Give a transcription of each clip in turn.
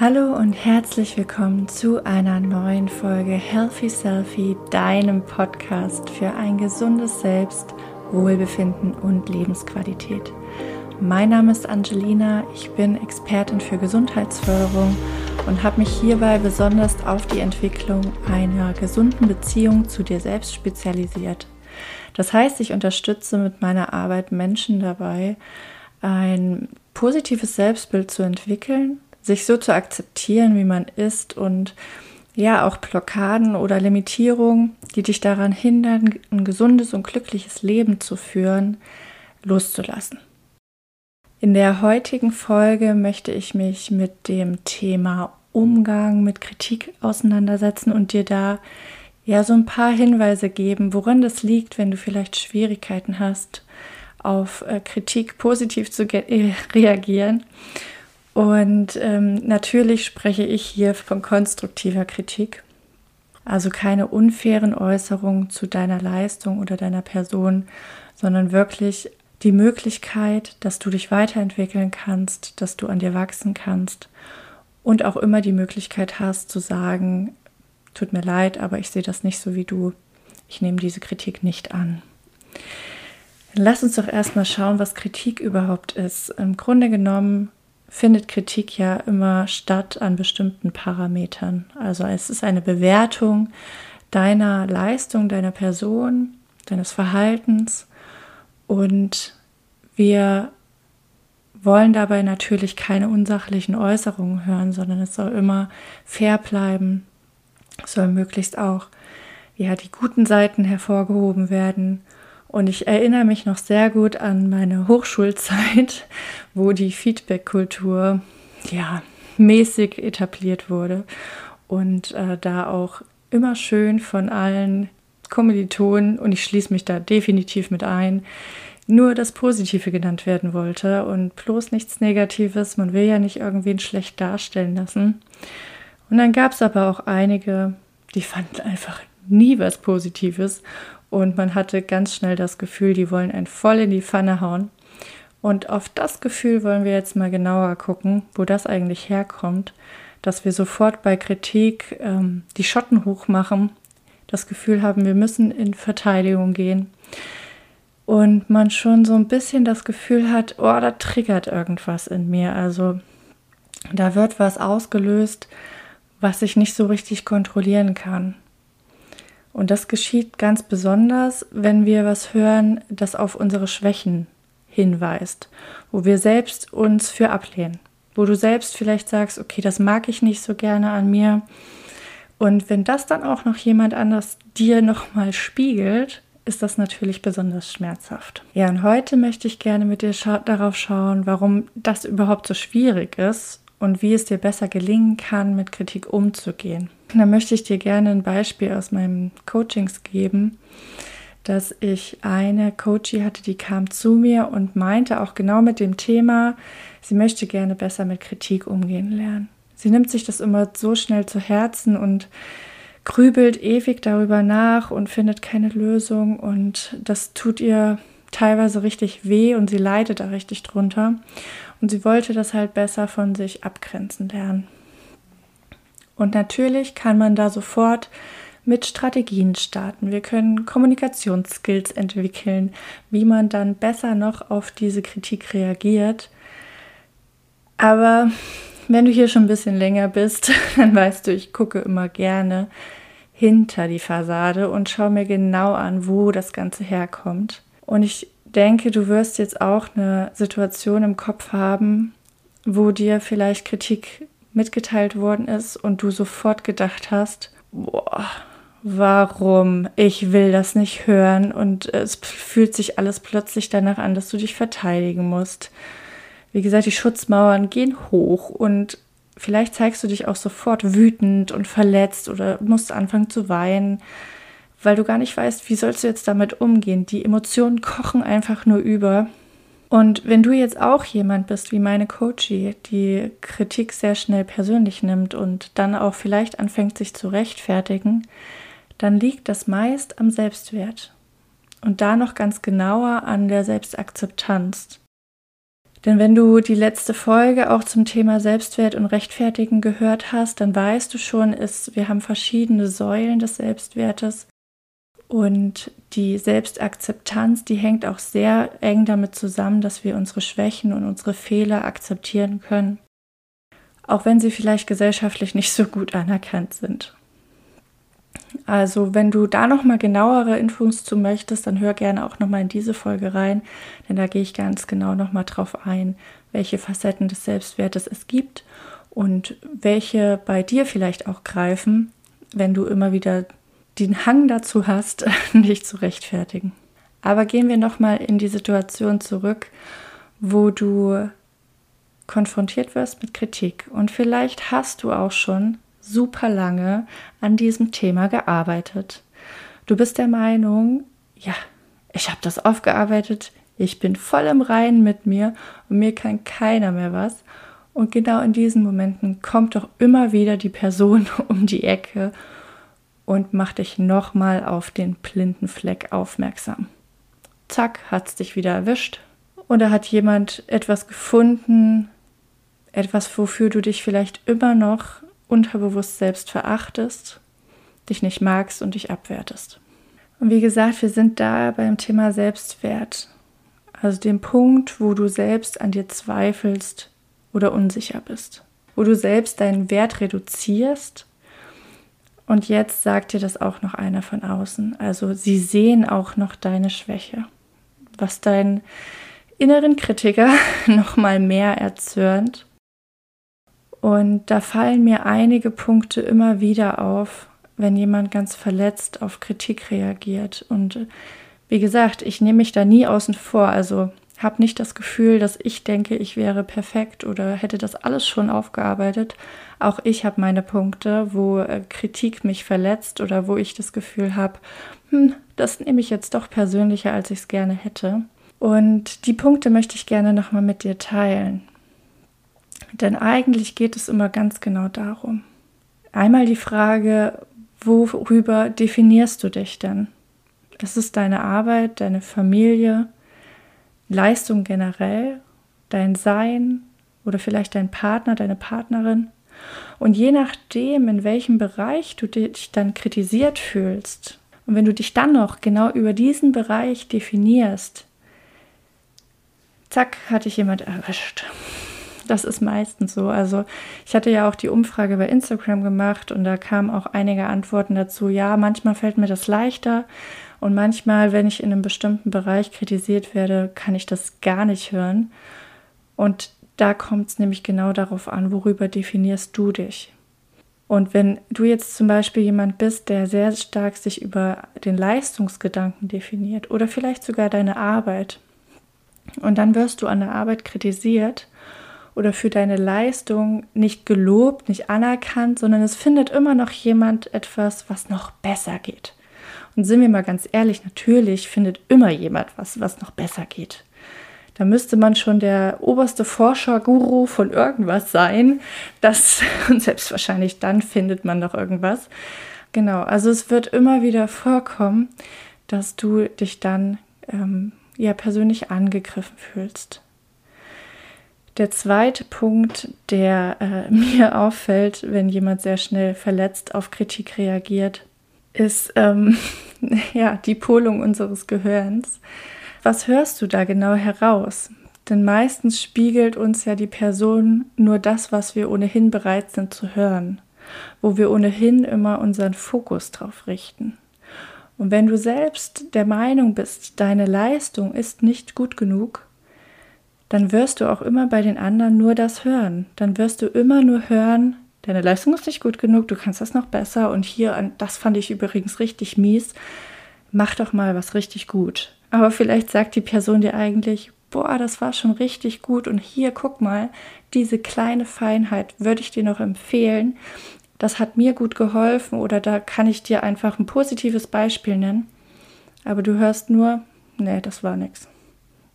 Hallo und herzlich willkommen zu einer neuen Folge Healthy Selfie, deinem Podcast für ein gesundes Selbst, Wohlbefinden und Lebensqualität. Mein Name ist Angelina, ich bin Expertin für Gesundheitsförderung und habe mich hierbei besonders auf die Entwicklung einer gesunden Beziehung zu dir selbst spezialisiert. Das heißt, ich unterstütze mit meiner Arbeit Menschen dabei, ein positives Selbstbild zu entwickeln sich so zu akzeptieren, wie man ist und ja, auch Blockaden oder Limitierungen, die dich daran hindern, ein gesundes und glückliches Leben zu führen, loszulassen. In der heutigen Folge möchte ich mich mit dem Thema Umgang mit Kritik auseinandersetzen und dir da ja so ein paar Hinweise geben, woran das liegt, wenn du vielleicht Schwierigkeiten hast, auf äh, Kritik positiv zu reagieren und ähm, natürlich spreche ich hier von konstruktiver Kritik. Also keine unfairen Äußerungen zu deiner Leistung oder deiner Person, sondern wirklich die Möglichkeit, dass du dich weiterentwickeln kannst, dass du an dir wachsen kannst und auch immer die Möglichkeit hast zu sagen, tut mir leid, aber ich sehe das nicht so wie du. Ich nehme diese Kritik nicht an. Lass uns doch erstmal schauen, was Kritik überhaupt ist. Im Grunde genommen findet Kritik ja immer statt an bestimmten Parametern. Also es ist eine Bewertung deiner Leistung, deiner Person, deines Verhaltens. Und wir wollen dabei natürlich keine unsachlichen Äußerungen hören, sondern es soll immer fair bleiben, es soll möglichst auch ja die guten Seiten hervorgehoben werden und ich erinnere mich noch sehr gut an meine Hochschulzeit, wo die Feedback-Kultur ja mäßig etabliert wurde und äh, da auch immer schön von allen Kommilitonen, und ich schließe mich da definitiv mit ein, nur das Positive genannt werden wollte und bloß nichts Negatives. Man will ja nicht irgendwen schlecht darstellen lassen. Und dann gab es aber auch einige, die fanden einfach nie was Positives und man hatte ganz schnell das Gefühl, die wollen einen voll in die Pfanne hauen. Und auf das Gefühl wollen wir jetzt mal genauer gucken, wo das eigentlich herkommt, dass wir sofort bei Kritik ähm, die Schotten hochmachen, das Gefühl haben, wir müssen in Verteidigung gehen. Und man schon so ein bisschen das Gefühl hat, oh, da triggert irgendwas in mir. Also da wird was ausgelöst, was ich nicht so richtig kontrollieren kann. Und das geschieht ganz besonders, wenn wir was hören, das auf unsere Schwächen hinweist, wo wir selbst uns für ablehnen, wo du selbst vielleicht sagst, okay, das mag ich nicht so gerne an mir. Und wenn das dann auch noch jemand anders dir nochmal spiegelt, ist das natürlich besonders schmerzhaft. Ja, und heute möchte ich gerne mit dir scha darauf schauen, warum das überhaupt so schwierig ist und wie es dir besser gelingen kann, mit Kritik umzugehen. Da möchte ich dir gerne ein Beispiel aus meinen Coachings geben, dass ich eine Coachie hatte, die kam zu mir und meinte auch genau mit dem Thema, sie möchte gerne besser mit Kritik umgehen lernen. Sie nimmt sich das immer so schnell zu Herzen und grübelt ewig darüber nach und findet keine Lösung und das tut ihr teilweise richtig weh und sie leidet da richtig drunter. Und sie wollte das halt besser von sich abgrenzen lernen. Und natürlich kann man da sofort mit Strategien starten. Wir können Kommunikationsskills entwickeln, wie man dann besser noch auf diese Kritik reagiert. Aber wenn du hier schon ein bisschen länger bist, dann weißt du, ich gucke immer gerne hinter die Fassade und schaue mir genau an, wo das Ganze herkommt. Und ich denke, du wirst jetzt auch eine Situation im Kopf haben, wo dir vielleicht Kritik mitgeteilt worden ist und du sofort gedacht hast, boah, warum? Ich will das nicht hören und es fühlt sich alles plötzlich danach an, dass du dich verteidigen musst. Wie gesagt, die Schutzmauern gehen hoch und vielleicht zeigst du dich auch sofort wütend und verletzt oder musst anfangen zu weinen weil du gar nicht weißt, wie sollst du jetzt damit umgehen. Die Emotionen kochen einfach nur über. Und wenn du jetzt auch jemand bist wie meine Coachie, die Kritik sehr schnell persönlich nimmt und dann auch vielleicht anfängt, sich zu rechtfertigen, dann liegt das meist am Selbstwert. Und da noch ganz genauer an der Selbstakzeptanz. Denn wenn du die letzte Folge auch zum Thema Selbstwert und Rechtfertigen gehört hast, dann weißt du schon, ist, wir haben verschiedene Säulen des Selbstwertes. Und die Selbstakzeptanz, die hängt auch sehr eng damit zusammen, dass wir unsere Schwächen und unsere Fehler akzeptieren können. Auch wenn sie vielleicht gesellschaftlich nicht so gut anerkannt sind. Also, wenn du da noch mal genauere Infos zu möchtest, dann hör gerne auch noch mal in diese Folge rein, denn da gehe ich ganz genau noch mal drauf ein, welche Facetten des Selbstwertes es gibt und welche bei dir vielleicht auch greifen, wenn du immer wieder den Hang dazu hast, dich zu rechtfertigen. Aber gehen wir noch mal in die Situation zurück, wo du konfrontiert wirst mit Kritik und vielleicht hast du auch schon super lange an diesem Thema gearbeitet. Du bist der Meinung, ja, ich habe das aufgearbeitet, ich bin voll im Reinen mit mir und mir kann keiner mehr was. Und genau in diesen Momenten kommt doch immer wieder die Person um die Ecke und macht dich nochmal auf den blinden Fleck aufmerksam. Zack, hat es dich wieder erwischt. Und da hat jemand etwas gefunden, etwas, wofür du dich vielleicht immer noch unterbewusst selbst verachtest, dich nicht magst und dich abwertest. Und wie gesagt, wir sind da beim Thema Selbstwert, also dem Punkt, wo du selbst an dir zweifelst oder unsicher bist, wo du selbst deinen Wert reduzierst. Und jetzt sagt dir das auch noch einer von außen. Also sie sehen auch noch deine Schwäche, was deinen inneren Kritiker noch mal mehr erzürnt und da fallen mir einige Punkte immer wieder auf, wenn jemand ganz verletzt auf Kritik reagiert. Und wie gesagt, ich nehme mich da nie außen vor. Also habe nicht das Gefühl, dass ich denke, ich wäre perfekt oder hätte das alles schon aufgearbeitet. Auch ich habe meine Punkte, wo äh, Kritik mich verletzt oder wo ich das Gefühl habe, hm, das nehme ich jetzt doch persönlicher, als ich es gerne hätte. Und die Punkte möchte ich gerne nochmal mit dir teilen. Denn eigentlich geht es immer ganz genau darum. Einmal die Frage, worüber definierst du dich denn? Ist es deine Arbeit, deine Familie, Leistung generell, dein Sein oder vielleicht dein Partner, deine Partnerin? Und je nachdem, in welchem Bereich du dich dann kritisiert fühlst, und wenn du dich dann noch genau über diesen Bereich definierst, zack, hat dich jemand erwischt. Das ist meistens so. Also ich hatte ja auch die Umfrage bei Instagram gemacht und da kamen auch einige Antworten dazu. Ja, manchmal fällt mir das leichter und manchmal, wenn ich in einem bestimmten Bereich kritisiert werde, kann ich das gar nicht hören. Und da kommt es nämlich genau darauf an, worüber definierst du dich. Und wenn du jetzt zum Beispiel jemand bist, der sehr stark sich über den Leistungsgedanken definiert oder vielleicht sogar deine Arbeit, und dann wirst du an der Arbeit kritisiert oder für deine Leistung nicht gelobt, nicht anerkannt, sondern es findet immer noch jemand etwas, was noch besser geht. Und sind wir mal ganz ehrlich, natürlich findet immer jemand was, was noch besser geht. Da müsste man schon der oberste Forscher-Guru von irgendwas sein. Das, und selbst wahrscheinlich dann findet man noch irgendwas. Genau, also es wird immer wieder vorkommen, dass du dich dann ähm, ja persönlich angegriffen fühlst. Der zweite Punkt, der äh, mir auffällt, wenn jemand sehr schnell verletzt auf Kritik reagiert, ist ähm, ja die Polung unseres Gehirns. Was hörst du da genau heraus? Denn meistens spiegelt uns ja die Person nur das, was wir ohnehin bereit sind zu hören, wo wir ohnehin immer unseren Fokus drauf richten. Und wenn du selbst der Meinung bist, deine Leistung ist nicht gut genug, dann wirst du auch immer bei den anderen nur das hören. Dann wirst du immer nur hören, deine Leistung ist nicht gut genug, du kannst das noch besser und hier, das fand ich übrigens richtig mies, mach doch mal was richtig gut. Aber vielleicht sagt die Person dir eigentlich, boah, das war schon richtig gut und hier, guck mal, diese kleine Feinheit würde ich dir noch empfehlen. Das hat mir gut geholfen oder da kann ich dir einfach ein positives Beispiel nennen. Aber du hörst nur, nee, das war nichts.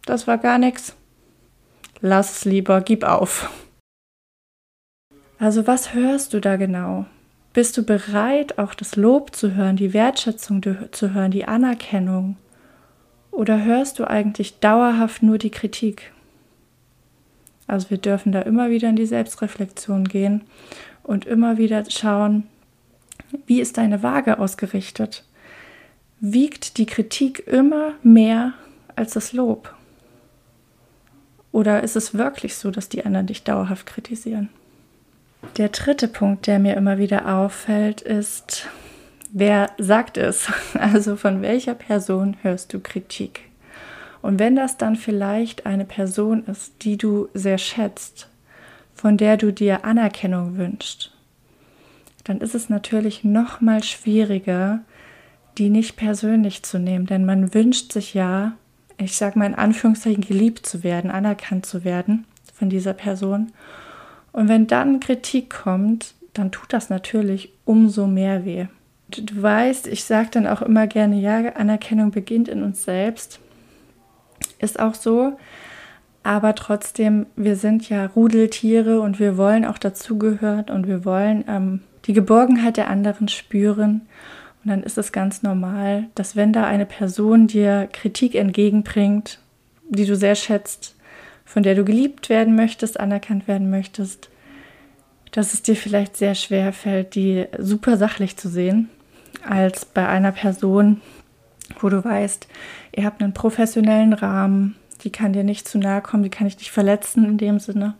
Das war gar nichts lass es lieber, gib auf. Also was hörst du da genau? Bist du bereit, auch das Lob zu hören, die Wertschätzung zu hören, die Anerkennung? Oder hörst du eigentlich dauerhaft nur die Kritik? Also wir dürfen da immer wieder in die Selbstreflexion gehen und immer wieder schauen, wie ist deine Waage ausgerichtet? Wiegt die Kritik immer mehr als das Lob? Oder ist es wirklich so, dass die anderen dich dauerhaft kritisieren? Der dritte Punkt, der mir immer wieder auffällt, ist, wer sagt es? Also von welcher Person hörst du Kritik? Und wenn das dann vielleicht eine Person ist, die du sehr schätzt, von der du dir Anerkennung wünschst, dann ist es natürlich noch mal schwieriger, die nicht persönlich zu nehmen, denn man wünscht sich ja, ich sage mal in Anführungszeichen, geliebt zu werden, anerkannt zu werden von dieser Person. Und wenn dann Kritik kommt, dann tut das natürlich umso mehr weh. Du weißt, ich sage dann auch immer gerne, ja, Anerkennung beginnt in uns selbst. Ist auch so. Aber trotzdem, wir sind ja Rudeltiere und wir wollen auch dazugehören und wir wollen ähm, die Geborgenheit der anderen spüren. Und dann ist es ganz normal, dass wenn da eine Person dir Kritik entgegenbringt, die du sehr schätzt, von der du geliebt werden möchtest, anerkannt werden möchtest, dass es dir vielleicht sehr schwer fällt, die super sachlich zu sehen, als bei einer Person, wo du weißt, ihr habt einen professionellen Rahmen, die kann dir nicht zu nahe kommen, die kann dich nicht verletzen in dem Sinne.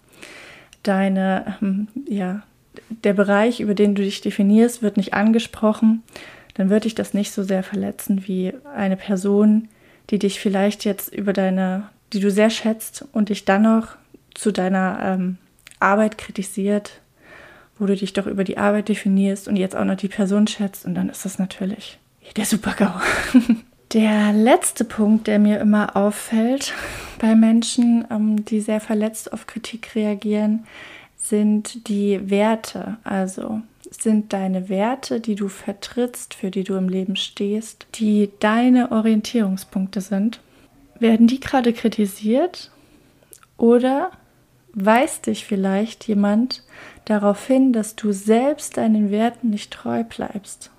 Deine, ähm, ja, der Bereich, über den du dich definierst, wird nicht angesprochen, dann wird dich das nicht so sehr verletzen wie eine Person, die dich vielleicht jetzt über deine, die du sehr schätzt und dich dann noch zu deiner ähm, Arbeit kritisiert, wo du dich doch über die Arbeit definierst und jetzt auch noch die Person schätzt und dann ist das natürlich der Super-GAU. Der letzte Punkt, der mir immer auffällt bei Menschen, ähm, die sehr verletzt auf Kritik reagieren, sind die Werte. Also sind deine Werte, die du vertrittst, für die du im Leben stehst, die deine Orientierungspunkte sind. Werden die gerade kritisiert oder weist dich vielleicht jemand darauf hin, dass du selbst deinen Werten nicht treu bleibst?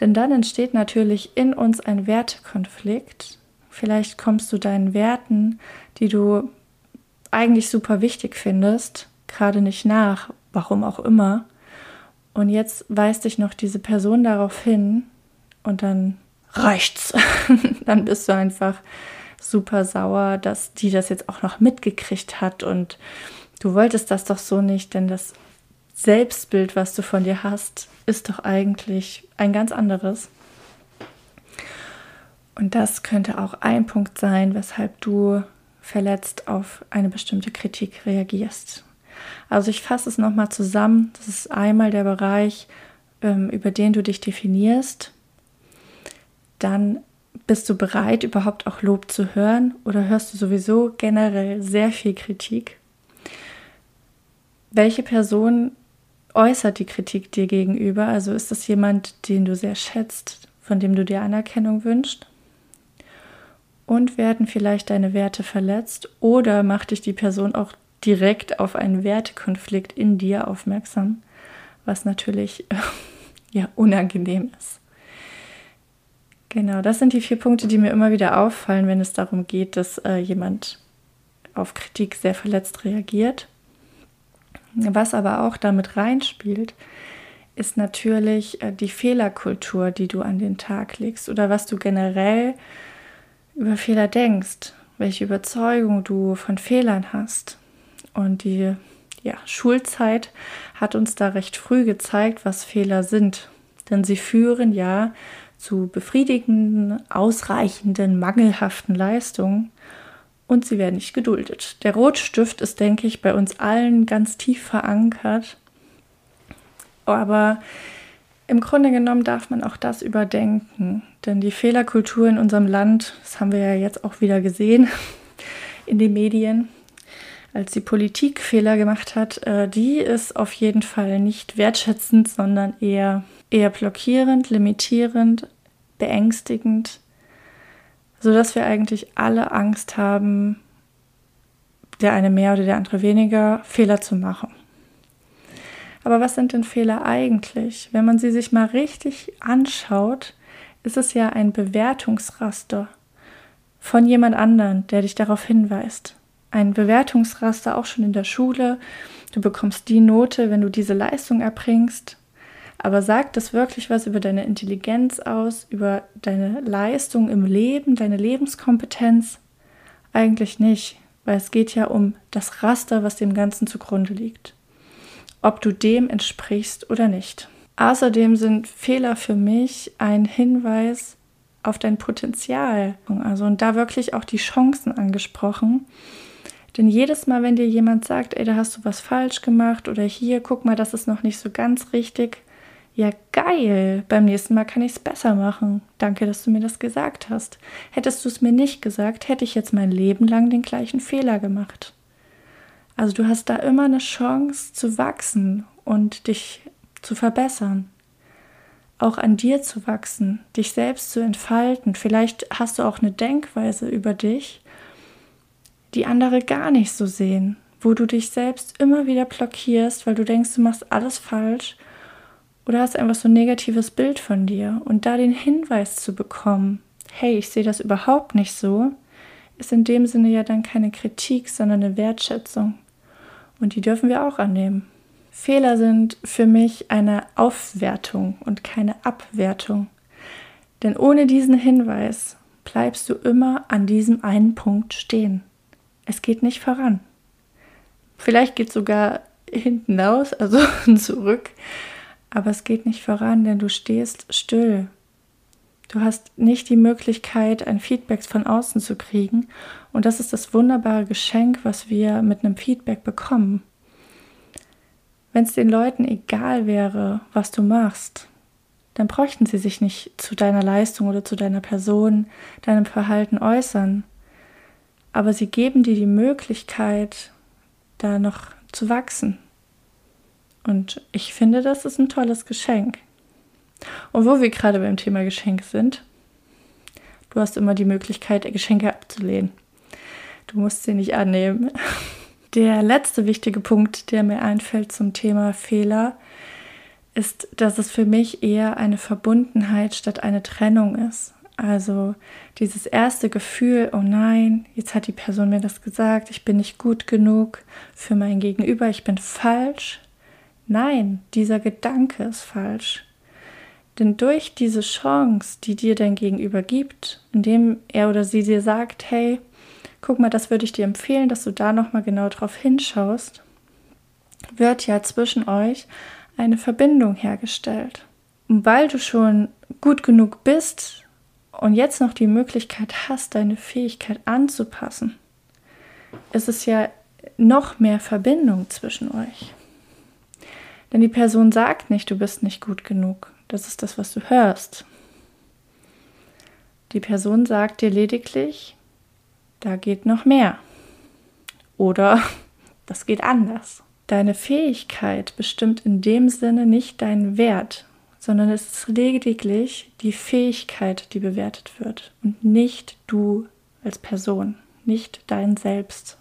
Denn dann entsteht natürlich in uns ein Wertekonflikt. Vielleicht kommst du deinen Werten, die du eigentlich super wichtig findest, gerade nicht nach, warum auch immer. Und jetzt weist dich noch diese Person darauf hin und dann reicht's. dann bist du einfach super sauer, dass die das jetzt auch noch mitgekriegt hat und du wolltest das doch so nicht, denn das Selbstbild, was du von dir hast, ist doch eigentlich ein ganz anderes. Und das könnte auch ein Punkt sein, weshalb du verletzt auf eine bestimmte Kritik reagierst. Also ich fasse es nochmal zusammen. Das ist einmal der Bereich, ähm, über den du dich definierst. Dann bist du bereit, überhaupt auch Lob zu hören oder hörst du sowieso generell sehr viel Kritik? Welche Person äußert die Kritik dir gegenüber? Also ist das jemand, den du sehr schätzt, von dem du dir Anerkennung wünschst? Und werden vielleicht deine Werte verletzt oder macht dich die Person auch direkt auf einen Wertekonflikt in dir aufmerksam, was natürlich ja unangenehm ist. Genau, das sind die vier Punkte, die mir immer wieder auffallen, wenn es darum geht, dass äh, jemand auf Kritik sehr verletzt reagiert. Was aber auch damit reinspielt, ist natürlich äh, die Fehlerkultur, die du an den Tag legst oder was du generell über Fehler denkst, welche Überzeugung du von Fehlern hast. Und die ja, Schulzeit hat uns da recht früh gezeigt, was Fehler sind. Denn sie führen ja zu befriedigenden, ausreichenden, mangelhaften Leistungen und sie werden nicht geduldet. Der Rotstift ist, denke ich, bei uns allen ganz tief verankert. Aber im Grunde genommen darf man auch das überdenken, denn die Fehlerkultur in unserem Land, das haben wir ja jetzt auch wieder gesehen in den Medien, als die Politik Fehler gemacht hat, äh, die ist auf jeden Fall nicht wertschätzend, sondern eher, eher blockierend, limitierend, beängstigend sodass wir eigentlich alle Angst haben, der eine mehr oder der andere weniger, Fehler zu machen. Aber was sind denn Fehler eigentlich? Wenn man sie sich mal richtig anschaut, ist es ja ein Bewertungsraster von jemand anderen, der dich darauf hinweist. ein Bewertungsraster auch schon in der Schule. Du bekommst die Note, wenn du diese Leistung erbringst. Aber sagt das wirklich was über deine Intelligenz aus, über deine Leistung im Leben, deine Lebenskompetenz? Eigentlich nicht, weil es geht ja um das Raster, was dem Ganzen zugrunde liegt. Ob du dem entsprichst oder nicht. Außerdem sind Fehler für mich ein Hinweis auf dein Potenzial. Also und da wirklich auch die Chancen angesprochen. Denn jedes Mal, wenn dir jemand sagt, ey, da hast du was falsch gemacht oder hier, guck mal, das ist noch nicht so ganz richtig, ja, geil. Beim nächsten Mal kann ich es besser machen. Danke, dass du mir das gesagt hast. Hättest du es mir nicht gesagt, hätte ich jetzt mein Leben lang den gleichen Fehler gemacht. Also du hast da immer eine Chance zu wachsen und dich zu verbessern. Auch an dir zu wachsen, dich selbst zu entfalten. Vielleicht hast du auch eine Denkweise über dich, die andere gar nicht so sehen, wo du dich selbst immer wieder blockierst, weil du denkst, du machst alles falsch oder hast einfach so ein negatives Bild von dir und da den Hinweis zu bekommen, hey, ich sehe das überhaupt nicht so, ist in dem Sinne ja dann keine Kritik, sondern eine Wertschätzung. Und die dürfen wir auch annehmen. Fehler sind für mich eine Aufwertung und keine Abwertung. Denn ohne diesen Hinweis bleibst du immer an diesem einen Punkt stehen. Es geht nicht voran. Vielleicht geht es sogar hinten aus, also zurück, aber es geht nicht voran, denn du stehst still. Du hast nicht die Möglichkeit, ein Feedback von außen zu kriegen. Und das ist das wunderbare Geschenk, was wir mit einem Feedback bekommen. Wenn es den Leuten egal wäre, was du machst, dann bräuchten sie sich nicht zu deiner Leistung oder zu deiner Person, deinem Verhalten äußern. Aber sie geben dir die Möglichkeit, da noch zu wachsen. Und ich finde, das ist ein tolles Geschenk. Und wo wir gerade beim Thema Geschenk sind, du hast immer die Möglichkeit, Geschenke abzulehnen. Du musst sie nicht annehmen. Der letzte wichtige Punkt, der mir einfällt zum Thema Fehler, ist, dass es für mich eher eine Verbundenheit statt eine Trennung ist. Also dieses erste Gefühl, oh nein, jetzt hat die Person mir das gesagt, ich bin nicht gut genug für mein Gegenüber, ich bin falsch, Nein, dieser Gedanke ist falsch. Denn durch diese Chance, die dir dein Gegenüber gibt, indem er oder sie dir sagt, hey, guck mal, das würde ich dir empfehlen, dass du da nochmal genau drauf hinschaust, wird ja zwischen euch eine Verbindung hergestellt. Und weil du schon gut genug bist und jetzt noch die Möglichkeit hast, deine Fähigkeit anzupassen, ist es ja noch mehr Verbindung zwischen euch. Denn die Person sagt nicht, du bist nicht gut genug. Das ist das, was du hörst. Die Person sagt dir lediglich, da geht noch mehr. Oder das geht anders. Deine Fähigkeit bestimmt in dem Sinne nicht deinen Wert, sondern es ist lediglich die Fähigkeit, die bewertet wird und nicht du als Person, nicht dein Selbst.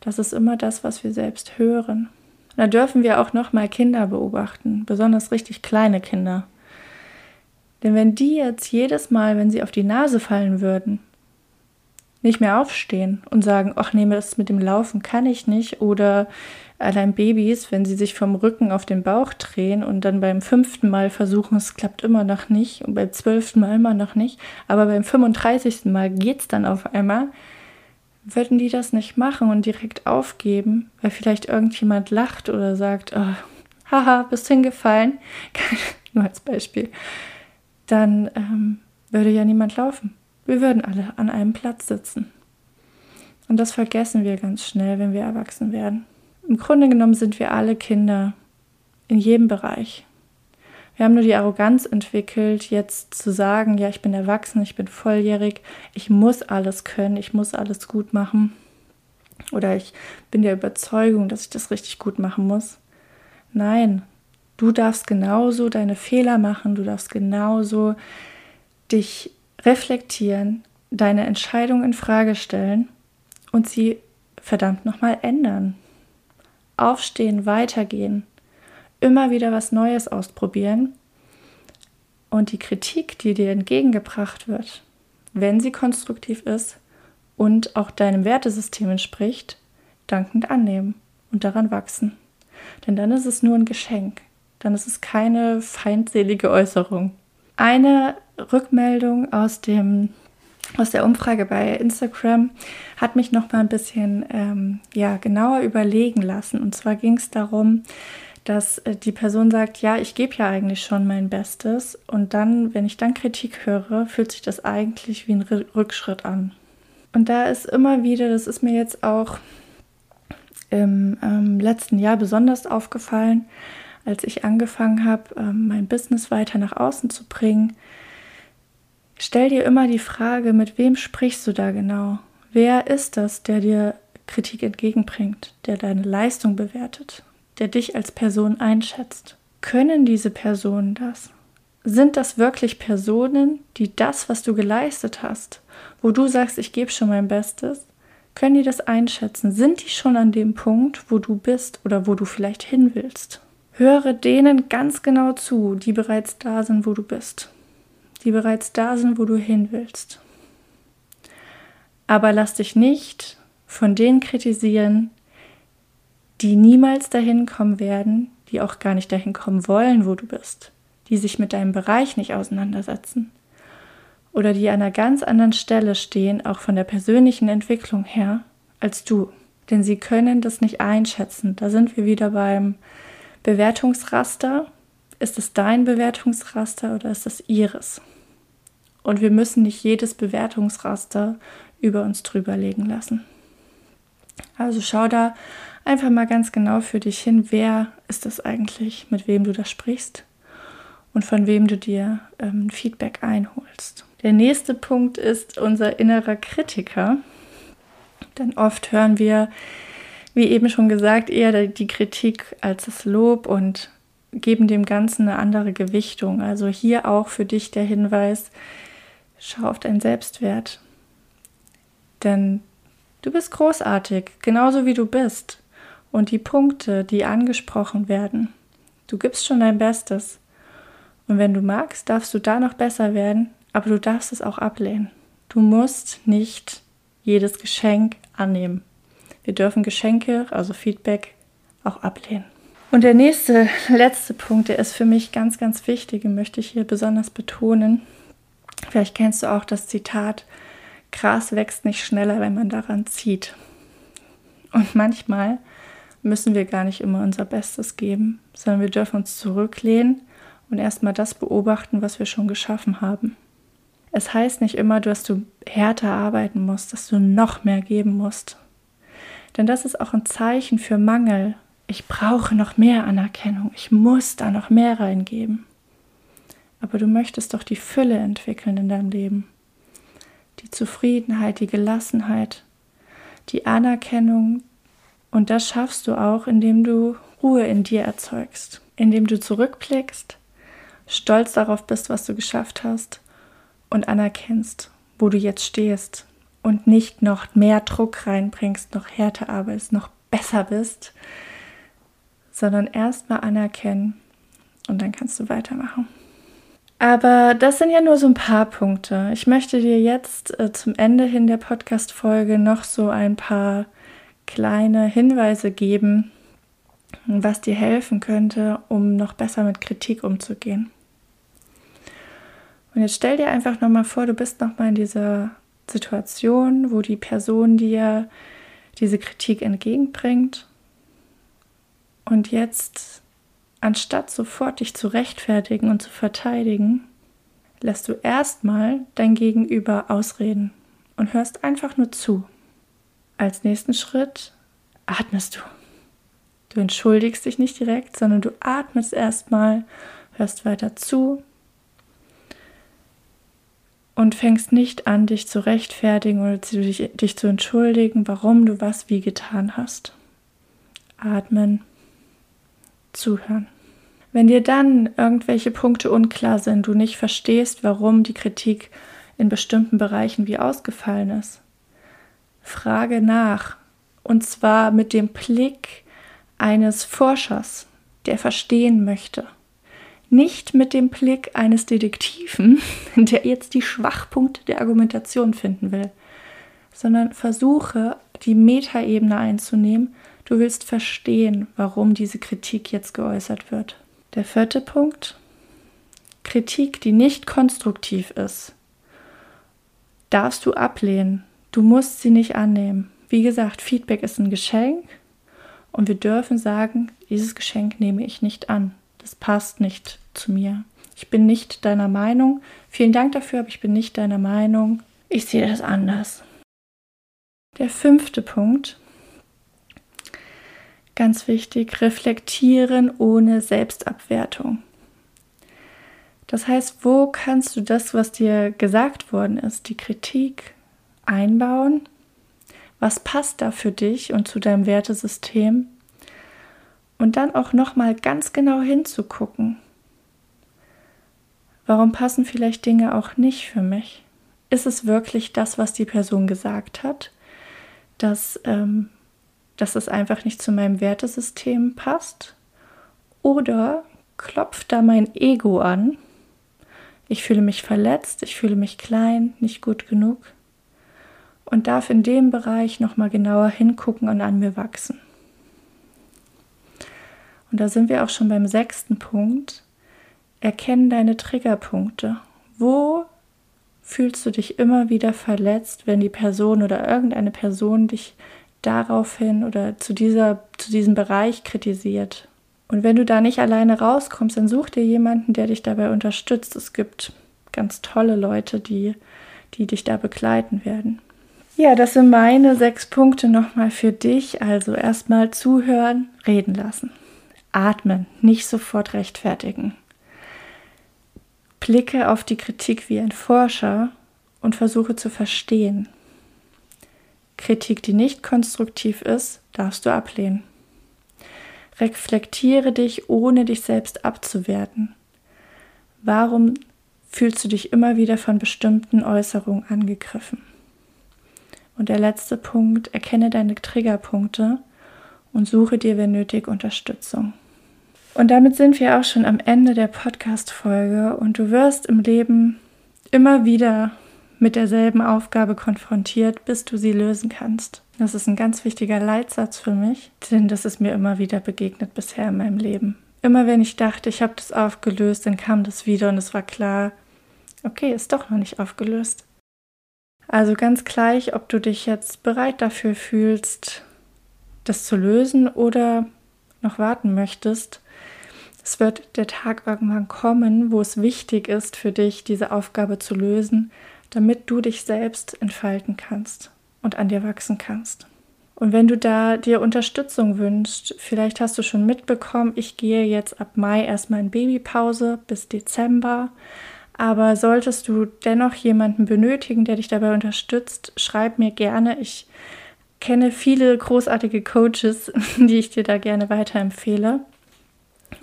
Das ist immer das, was wir selbst hören. Da dürfen wir auch noch mal Kinder beobachten, besonders richtig kleine Kinder. Denn wenn die jetzt jedes Mal, wenn sie auf die Nase fallen würden, nicht mehr aufstehen und sagen, ach nee, das mit dem Laufen kann ich nicht oder allein Babys, wenn sie sich vom Rücken auf den Bauch drehen und dann beim fünften Mal versuchen, es klappt immer noch nicht und beim zwölften Mal immer noch nicht, aber beim 35. Mal geht es dann auf einmal, würden die das nicht machen und direkt aufgeben, weil vielleicht irgendjemand lacht oder sagt, oh, haha, bist hingefallen, nur als Beispiel, dann ähm, würde ja niemand laufen. Wir würden alle an einem Platz sitzen. Und das vergessen wir ganz schnell, wenn wir erwachsen werden. Im Grunde genommen sind wir alle Kinder in jedem Bereich. Wir haben nur die Arroganz entwickelt, jetzt zu sagen, ja, ich bin erwachsen, ich bin volljährig, ich muss alles können, ich muss alles gut machen. Oder ich bin der Überzeugung, dass ich das richtig gut machen muss. Nein, du darfst genauso deine Fehler machen, du darfst genauso dich reflektieren, deine Entscheidung in Frage stellen und sie verdammt nochmal ändern. Aufstehen, weitergehen, immer wieder was Neues ausprobieren und die Kritik, die dir entgegengebracht wird, wenn sie konstruktiv ist, und auch deinem Wertesystem entspricht, dankend annehmen und daran wachsen. Denn dann ist es nur ein Geschenk. Dann ist es keine feindselige Äußerung. Eine Rückmeldung aus dem aus der Umfrage bei Instagram hat mich noch mal ein bisschen ähm, ja, genauer überlegen lassen. Und zwar ging es darum, dass äh, die Person sagt, ja, ich gebe ja eigentlich schon mein Bestes. Und dann, wenn ich dann Kritik höre, fühlt sich das eigentlich wie ein Rückschritt an. Und da ist immer wieder, das ist mir jetzt auch im ähm, letzten Jahr besonders aufgefallen, als ich angefangen habe, ähm, mein Business weiter nach außen zu bringen, Stell dir immer die Frage, mit wem sprichst du da genau? Wer ist das, der dir Kritik entgegenbringt, der deine Leistung bewertet, der dich als Person einschätzt? Können diese Personen das? Sind das wirklich Personen, die das, was du geleistet hast, wo du sagst, ich gebe schon mein Bestes, können die das einschätzen? Sind die schon an dem Punkt, wo du bist oder wo du vielleicht hin willst? Höre denen ganz genau zu, die bereits da sind, wo du bist die bereits da sind, wo du hin willst. Aber lass dich nicht von denen kritisieren, die niemals dahin kommen werden, die auch gar nicht dahin kommen wollen, wo du bist, die sich mit deinem Bereich nicht auseinandersetzen oder die an einer ganz anderen Stelle stehen, auch von der persönlichen Entwicklung her, als du. Denn sie können das nicht einschätzen. Da sind wir wieder beim Bewertungsraster. Ist es dein Bewertungsraster oder ist es ihres? Und wir müssen nicht jedes Bewertungsraster über uns drüber legen lassen. Also schau da einfach mal ganz genau für dich hin, wer ist das eigentlich, mit wem du da sprichst und von wem du dir ähm, Feedback einholst. Der nächste Punkt ist unser innerer Kritiker. Denn oft hören wir, wie eben schon gesagt, eher die Kritik als das Lob und geben dem Ganzen eine andere Gewichtung. Also hier auch für dich der Hinweis, Schau auf deinen Selbstwert. Denn du bist großartig, genauso wie du bist. Und die Punkte, die angesprochen werden, du gibst schon dein Bestes. Und wenn du magst, darfst du da noch besser werden, aber du darfst es auch ablehnen. Du musst nicht jedes Geschenk annehmen. Wir dürfen Geschenke, also Feedback, auch ablehnen. Und der nächste, letzte Punkt, der ist für mich ganz, ganz wichtig und möchte ich hier besonders betonen. Vielleicht kennst du auch das Zitat, Gras wächst nicht schneller, wenn man daran zieht. Und manchmal müssen wir gar nicht immer unser Bestes geben, sondern wir dürfen uns zurücklehnen und erstmal das beobachten, was wir schon geschaffen haben. Es heißt nicht immer, dass du härter arbeiten musst, dass du noch mehr geben musst. Denn das ist auch ein Zeichen für Mangel. Ich brauche noch mehr Anerkennung. Ich muss da noch mehr reingeben. Aber du möchtest doch die Fülle entwickeln in deinem Leben. Die Zufriedenheit, die Gelassenheit, die Anerkennung. Und das schaffst du auch, indem du Ruhe in dir erzeugst, indem du zurückblickst, stolz darauf bist, was du geschafft hast und anerkennst, wo du jetzt stehst und nicht noch mehr Druck reinbringst, noch härter arbeitest, noch besser bist, sondern erstmal anerkennen und dann kannst du weitermachen. Aber das sind ja nur so ein paar Punkte. Ich möchte dir jetzt äh, zum Ende hin der Podcast-Folge noch so ein paar kleine Hinweise geben, was dir helfen könnte, um noch besser mit Kritik umzugehen. Und jetzt stell dir einfach nochmal vor, du bist nochmal in dieser Situation, wo die Person dir diese Kritik entgegenbringt. Und jetzt anstatt sofort dich zu rechtfertigen und zu verteidigen, lässt du erstmal dein Gegenüber ausreden und hörst einfach nur zu. Als nächsten Schritt atmest du. Du entschuldigst dich nicht direkt, sondern du atmest erstmal, hörst weiter zu und fängst nicht an, dich zu rechtfertigen oder dich, dich zu entschuldigen, warum du was wie getan hast. Atmen zuhören. Wenn dir dann irgendwelche Punkte unklar sind, du nicht verstehst, warum die Kritik in bestimmten Bereichen wie ausgefallen ist, frage nach. Und zwar mit dem Blick eines Forschers, der verstehen möchte. Nicht mit dem Blick eines Detektiven, der jetzt die Schwachpunkte der Argumentation finden will, sondern versuche die Metaebene einzunehmen. Du willst verstehen, warum diese Kritik jetzt geäußert wird. Der vierte Punkt. Kritik, die nicht konstruktiv ist, darfst du ablehnen. Du musst sie nicht annehmen. Wie gesagt, Feedback ist ein Geschenk und wir dürfen sagen, dieses Geschenk nehme ich nicht an. Das passt nicht zu mir. Ich bin nicht deiner Meinung. Vielen Dank dafür, aber ich bin nicht deiner Meinung. Ich sehe das anders. Der fünfte Punkt, ganz wichtig, reflektieren ohne Selbstabwertung. Das heißt, wo kannst du das, was dir gesagt worden ist, die Kritik einbauen? Was passt da für dich und zu deinem Wertesystem? Und dann auch noch mal ganz genau hinzugucken. Warum passen vielleicht Dinge auch nicht für mich? Ist es wirklich das, was die Person gesagt hat? Dass, ähm, dass es einfach nicht zu meinem Wertesystem passt? Oder klopft da mein Ego an? Ich fühle mich verletzt, ich fühle mich klein, nicht gut genug und darf in dem Bereich nochmal genauer hingucken und an mir wachsen. Und da sind wir auch schon beim sechsten Punkt. Erkenne deine Triggerpunkte. Wo fühlst du dich immer wieder verletzt, wenn die Person oder irgendeine Person dich daraufhin oder zu, dieser, zu diesem Bereich kritisiert? Und wenn du da nicht alleine rauskommst, dann such dir jemanden, der dich dabei unterstützt. Es gibt ganz tolle Leute, die, die dich da begleiten werden. Ja, das sind meine sechs Punkte nochmal für dich. Also erstmal zuhören, reden lassen. Atmen, nicht sofort rechtfertigen. Blicke auf die Kritik wie ein Forscher und versuche zu verstehen. Kritik, die nicht konstruktiv ist, darfst du ablehnen. Reflektiere dich, ohne dich selbst abzuwerten. Warum fühlst du dich immer wieder von bestimmten Äußerungen angegriffen? Und der letzte Punkt, erkenne deine Triggerpunkte und suche dir, wenn nötig, Unterstützung. Und damit sind wir auch schon am Ende der Podcast-Folge und du wirst im Leben immer wieder mit derselben Aufgabe konfrontiert, bis du sie lösen kannst. Das ist ein ganz wichtiger Leitsatz für mich, denn das ist mir immer wieder begegnet bisher in meinem Leben. Immer wenn ich dachte, ich habe das aufgelöst, dann kam das wieder und es war klar, okay, ist doch noch nicht aufgelöst. Also ganz gleich, ob du dich jetzt bereit dafür fühlst, das zu lösen oder noch warten möchtest, es wird der Tag irgendwann kommen, wo es wichtig ist für dich, diese Aufgabe zu lösen, damit du dich selbst entfalten kannst und an dir wachsen kannst. Und wenn du da dir Unterstützung wünschst, vielleicht hast du schon mitbekommen, ich gehe jetzt ab Mai erstmal in Babypause bis Dezember. Aber solltest du dennoch jemanden benötigen, der dich dabei unterstützt, schreib mir gerne. Ich kenne viele großartige Coaches, die ich dir da gerne weiterempfehle.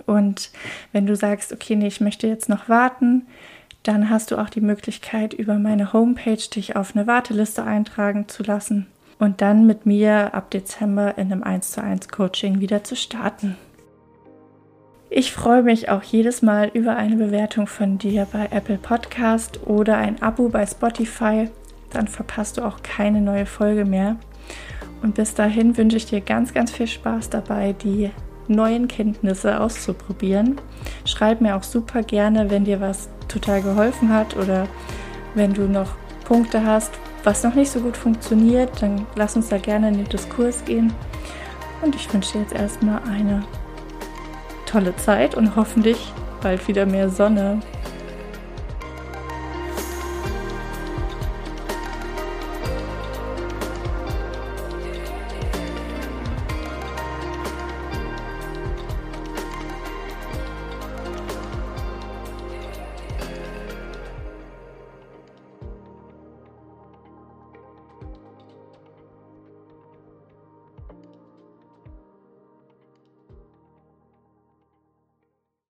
Und wenn du sagst, okay, nee, ich möchte jetzt noch warten, dann hast du auch die Möglichkeit, über meine Homepage dich auf eine Warteliste eintragen zu lassen und dann mit mir ab Dezember in einem 1 zu 1 Coaching wieder zu starten. Ich freue mich auch jedes Mal über eine Bewertung von dir bei Apple Podcast oder ein Abo bei Spotify. Dann verpasst du auch keine neue Folge mehr. Und bis dahin wünsche ich dir ganz, ganz viel Spaß dabei, die neuen Kenntnisse auszuprobieren. Schreib mir auch super gerne, wenn dir was total geholfen hat oder wenn du noch Punkte hast, was noch nicht so gut funktioniert, dann lass uns da gerne in den Diskurs gehen. Und ich wünsche dir jetzt erstmal eine tolle Zeit und hoffentlich bald wieder mehr Sonne.